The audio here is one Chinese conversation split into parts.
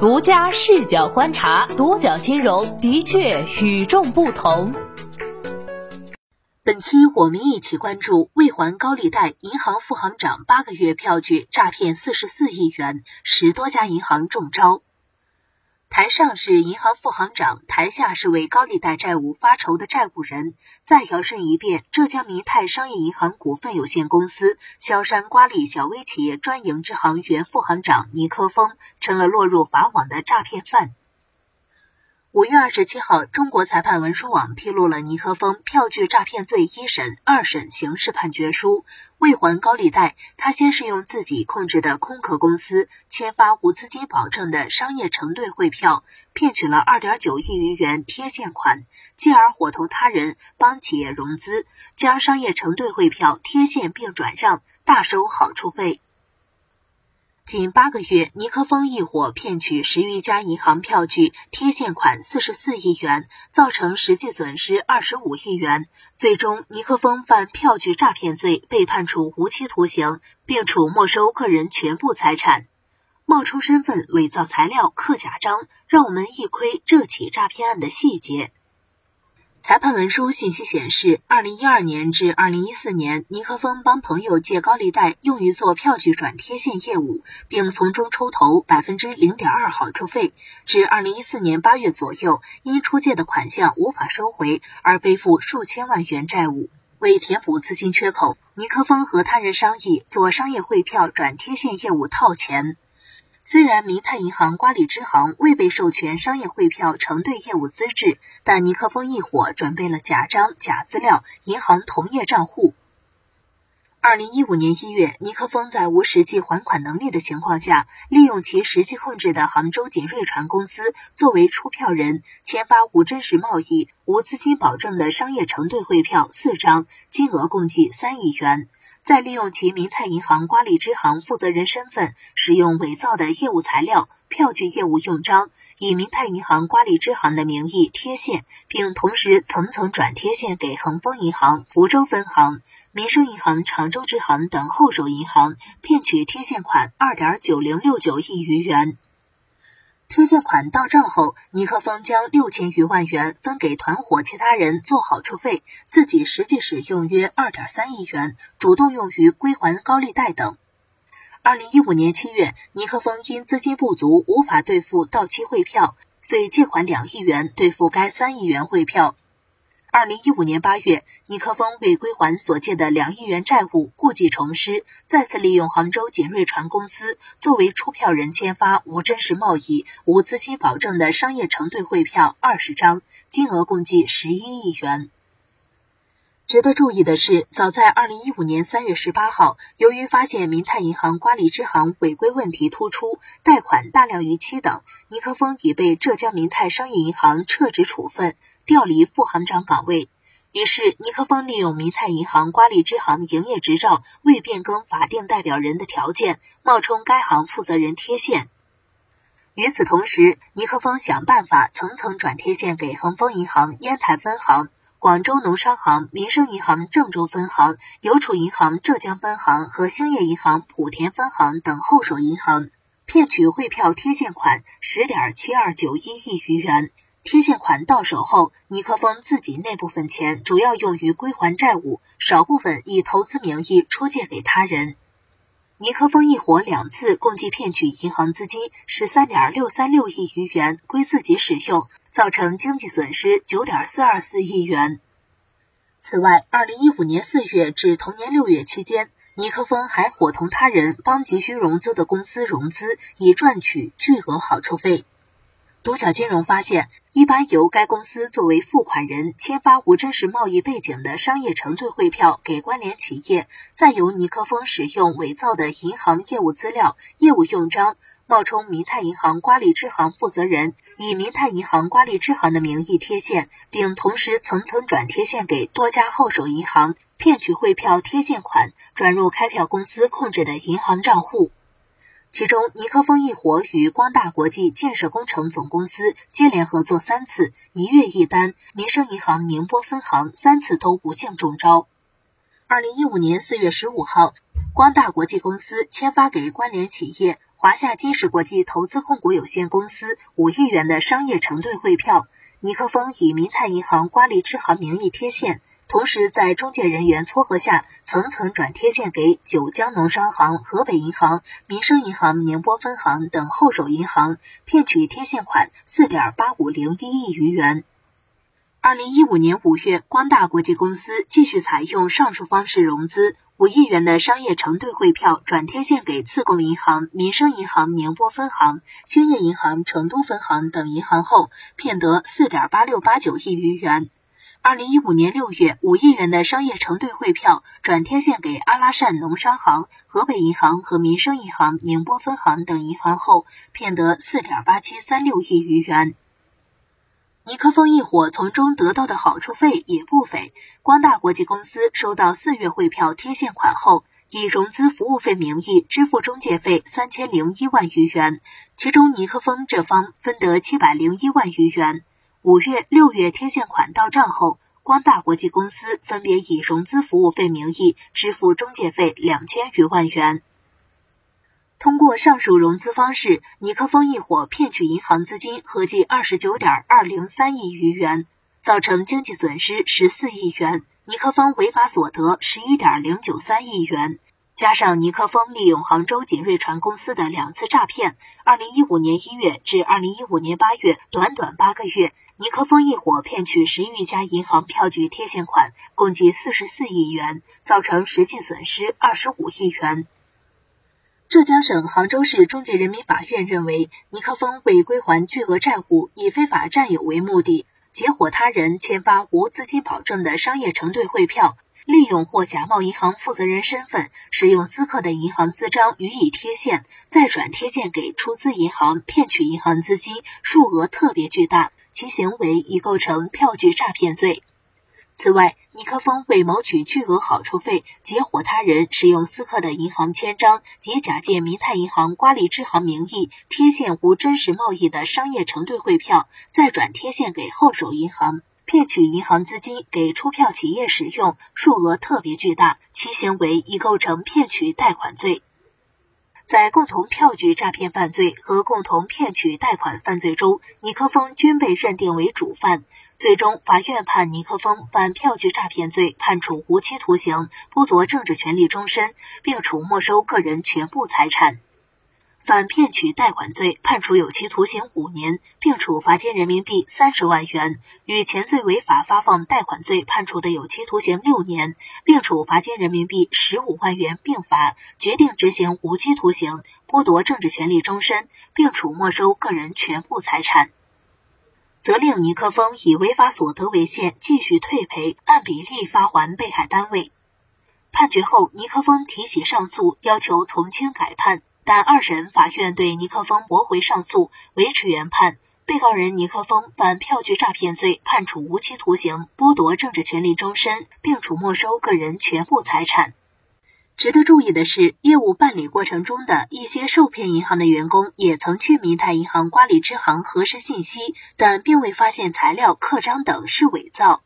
独家视角观察，独角金融的确与众不同。本期我们一起关注未还高利贷，银行副行长八个月票据诈骗四十四亿元，十多家银行中招。台上是银行副行长，台下是为高利贷债务发愁的债务人。再摇身一变，浙江民泰商业银行股份有限公司萧山瓜沥小微企业专营支行原副行长倪科峰成了落入法网的诈骗犯。五月二十七号，中国裁判文书网披露了倪科峰票据诈骗罪一审、二审刑事判决书。未还高利贷，他先是用自己控制的空壳公司签发无资金保证的商业承兑汇票，骗取了二点九亿余元贴现款，继而伙同他人帮企业融资，将商业承兑汇票贴现并转让，大收好处费。仅八个月，尼克峰一伙骗取十余家银行票据，贴现款四十四亿元，造成实际损失二十五亿元。最终，尼克峰犯票据诈骗罪，被判处无期徒刑，并处没收个人全部财产。冒充身份、伪造材料、刻假章，让我们一窥这起诈骗案的细节。裁判文书信息显示，二零一二年至二零一四年，倪克峰帮朋友借高利贷，用于做票据转贴现业务，并从中抽头百分之零点二好处费。至二零一四年八月左右，因出借的款项无法收回，而背负数千万元债务。为填补资金缺口，倪克峰和他人商议做商业汇票转贴现业务套钱。虽然民泰银行瓜沥支行未被授权商业汇票承兑业务资质，但尼克峰一伙准备了假章、假资料、银行同业账户。二零一五年一月，尼克峰在无实际还款能力的情况下，利用其实际控制的杭州锦瑞船公司作为出票人，签发无真实贸易、无资金保证的商业承兑汇票四张，金额共计三亿元。再利用其民泰银行瓜沥支行负责人身份，使用伪造的业务材料、票据业务用章，以民泰银行瓜沥支行的名义贴现，并同时层层转贴现给恒丰银行福州分行、民生银行常州支行等后手银行，骗取贴现款二点九零六九亿余元。推荐款到账后，尼克峰将六千余万元分给团伙其他人做好处费，自己实际使用约二点三亿元，主动用于归还高利贷等。二零一五年七月，尼克峰因资金不足，无法兑付到期汇票，遂借款两亿元兑付该三亿元汇票。二零一五年八月，尼克峰为归还所借的两亿元债务，故技重施，再次利用杭州锦瑞船公司作为出票人，签发无真实贸易、无资金保证的商业承兑汇票二十张，金额共计十一亿元。值得注意的是，早在二零一五年三月十八号，由于发现民泰银行瓜沥支行违规问题突出，贷款大量逾期等，尼克峰已被浙江民泰商业银行撤职处分。调离副行长岗位，于是尼克峰利用民泰银行瓜沥支行营业执照未变更法定代表人的条件，冒充该行负责人贴现。与此同时，尼克峰想办法层层转贴现给恒丰银行烟台分行、广州农商行、民生银行郑州分行、邮储银行浙江分行和兴业银行莆田分行等后手银行，骗取汇票贴现款十点七二九一亿余元。贴现款到手后，尼克峰自己那部分钱主要用于归还债务，少部分以投资名义出借给他人。尼克峰一伙两次共计骗取银行资金十三点六三六亿余元归自己使用，造成经济损失九点四二四亿元。此外，二零一五年四月至同年六月期间，尼克峰还伙同他人帮急需融资的公司融资，以赚取巨额好处费。独角金融发现，一般由该公司作为付款人签发无真实贸易背景的商业承兑汇票给关联企业，再由尼克峰使用伪造的银行业务资料、业务用章，冒充民泰银行瓜沥支行负责人，以民泰银行瓜沥支行的名义贴现，并同时层层转贴现给多家后手银行，骗取汇票贴现款转入开票公司控制的银行账户。其中，尼克峰一伙与光大国际建设工程总公司接连合作三次，一月一单；民生银行宁波分行三次都不幸中招。二零一五年四月十五号，光大国际公司签发给关联企业华夏金石国际投资控股有限公司五亿元的商业承兑汇票，尼克峰以民泰银行瓜沥支行名义贴现。同时，在中介人员撮合下，层层转贴现给九江农商行、河北银行、民生银行宁波分行等后手银行，骗取贴现款四点八五零一亿余元。二零一五年五月，光大国际公司继续采用上述方式融资，五亿元的商业承兑汇票转贴现给自贡银行、民生银行宁波分行、兴业银行成都分行等银行后，骗得四点八六八九亿余元。二零一五年六月，五亿元的商业承兑汇票转贴现给阿拉善农商行、河北银行和民生银行宁波分行等银行后，骗得四点八七三六亿余元。尼克峰一伙从中得到的好处费也不菲。光大国际公司收到四月汇票贴现款后，以融资服务费名义支付中介费三千零一万余元，其中尼克峰这方分得七百零一万余元。五月、六月贴现款到账后，光大国际公司分别以融资服务费名义支付中介费两千余万元。通过上述融资方式，尼克峰一伙骗取银行资金合计二十九点二零三亿余元，造成经济损失十四亿元，尼克峰违法所得十一点零九三亿元。加上尼克峰利用杭州锦瑞传公司的两次诈骗，二零一五年一月至二零一五年八月，短短八个月，尼克峰一伙骗取十余家银行票据贴现款，共计四十四亿元，造成实际损失二十五亿元。浙江省杭州市中级人民法院认为，尼克峰为归还巨额债务，以非法占有为目的，结伙他人签发无资金保证的商业承兑汇票。利用或假冒银行负责人身份，使用私刻的银行私章予以贴现，再转贴现给出资银行，骗取银行资金，数额特别巨大，其行为已构成票据诈骗罪。此外，尼克峰为谋取巨额好处费，结伙他人使用私刻的银行签章及假借民泰银行瓜沥支行名义贴现无真实贸易的商业承兑汇票，再转贴现给后手银行。骗取银行资金给出票企业使用，数额特别巨大，其行为已构成骗取贷款罪。在共同票据诈骗犯罪和共同骗取贷款犯罪中，尼克峰均被认定为主犯。最终，法院判尼克峰犯票据诈骗罪，判处无期徒刑，剥夺政治权利终身，并处没收个人全部财产。反骗取贷款罪，判处有期徒刑五年，并处罚金人民币三十万元；与前罪违法发放贷款罪判处的有期徒刑六年，并处罚金人民币十五万元并罚，决定执行无期徒刑，剥夺政治权利终身，并处没收个人全部财产。责令尼克峰以违法所得为限，继续退赔，按比例发还被害单位。判决后，尼克峰提起上诉，要求从轻改判。但二审法院对尼克峰驳回上诉，维持原判。被告人尼克峰犯票据诈骗罪，判处无期徒刑，剥夺政治权利终身，并处没收个人全部财产。值得注意的是，业务办理过程中的一些受骗银行的员工也曾去民泰银行瓜沥支行核实信息，但并未发现材料、刻章等是伪造。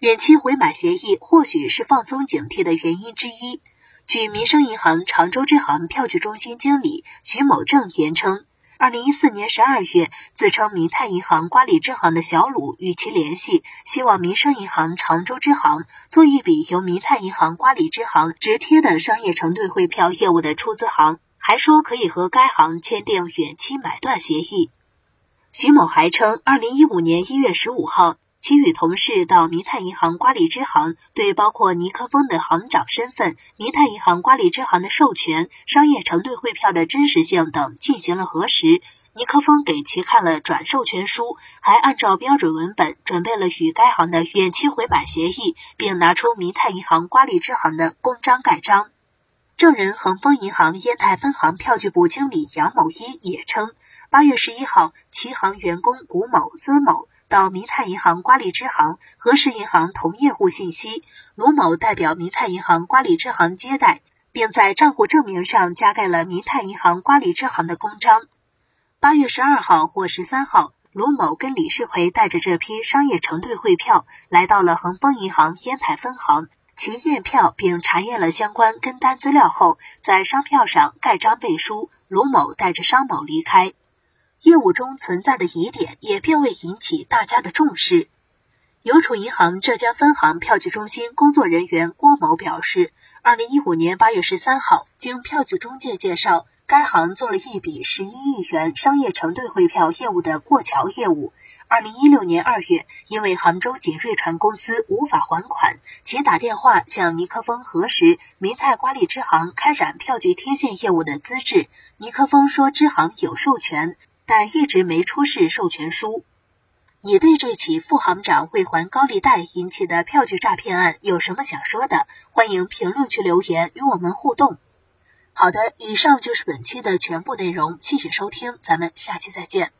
远期回买协议或许是放松警惕的原因之一。据民生银行常州支行票据中心经理徐某正言称，二零一四年十二月，自称民泰银行瓜沥支行的小鲁与其联系，希望民生银行常州支行做一笔由民泰银行瓜沥支行直贴的商业承兑汇票业务的出资行，还说可以和该行签订远期买断协议。徐某还称，二零一五年一月十五号。其与同事到民泰银行瓜沥支行，对包括尼克峰的行长身份、民泰银行瓜沥支行的授权、商业承兑汇票的真实性等进行了核实。尼克峰给其看了转授权书，还按照标准文本准备了与该行的远期回买协议，并拿出民泰银行瓜沥支行的公章盖章。证人恒丰银行烟台分行票据部经理杨某一也称，八月十一号，其行员工古某、孙某。到民泰银行瓜沥支行核实银行同业户信息，卢某代表民泰银行瓜沥支行接待，并在账户证明上加盖了民泰银行瓜沥支行的公章。八月十二号或十三号，卢某跟李世奎带着这批商业承兑汇票来到了恒丰银行烟台分行，其验票并查验了相关跟单资料后，在商票上盖章背书“卢某带着商某离开”。业务中存在的疑点也并未引起大家的重视。邮储银行浙江分行票据中心工作人员郭某表示，二零一五年八月十三号，经票据中介介绍，该行做了一笔十一亿元商业承兑汇票业务的过桥业务。二零一六年二月，因为杭州锦瑞传公司无法还款，其打电话向尼克峰核实民泰瓜利支行开展票据贴现业务的资质。尼克峰说支行有授权，但一直没出示授权书。你对这起副行长未还高利贷引起的票据诈骗案有什么想说的？欢迎评论区留言与我们互动。好的，以上就是本期的全部内容，谢谢收听，咱们下期再见。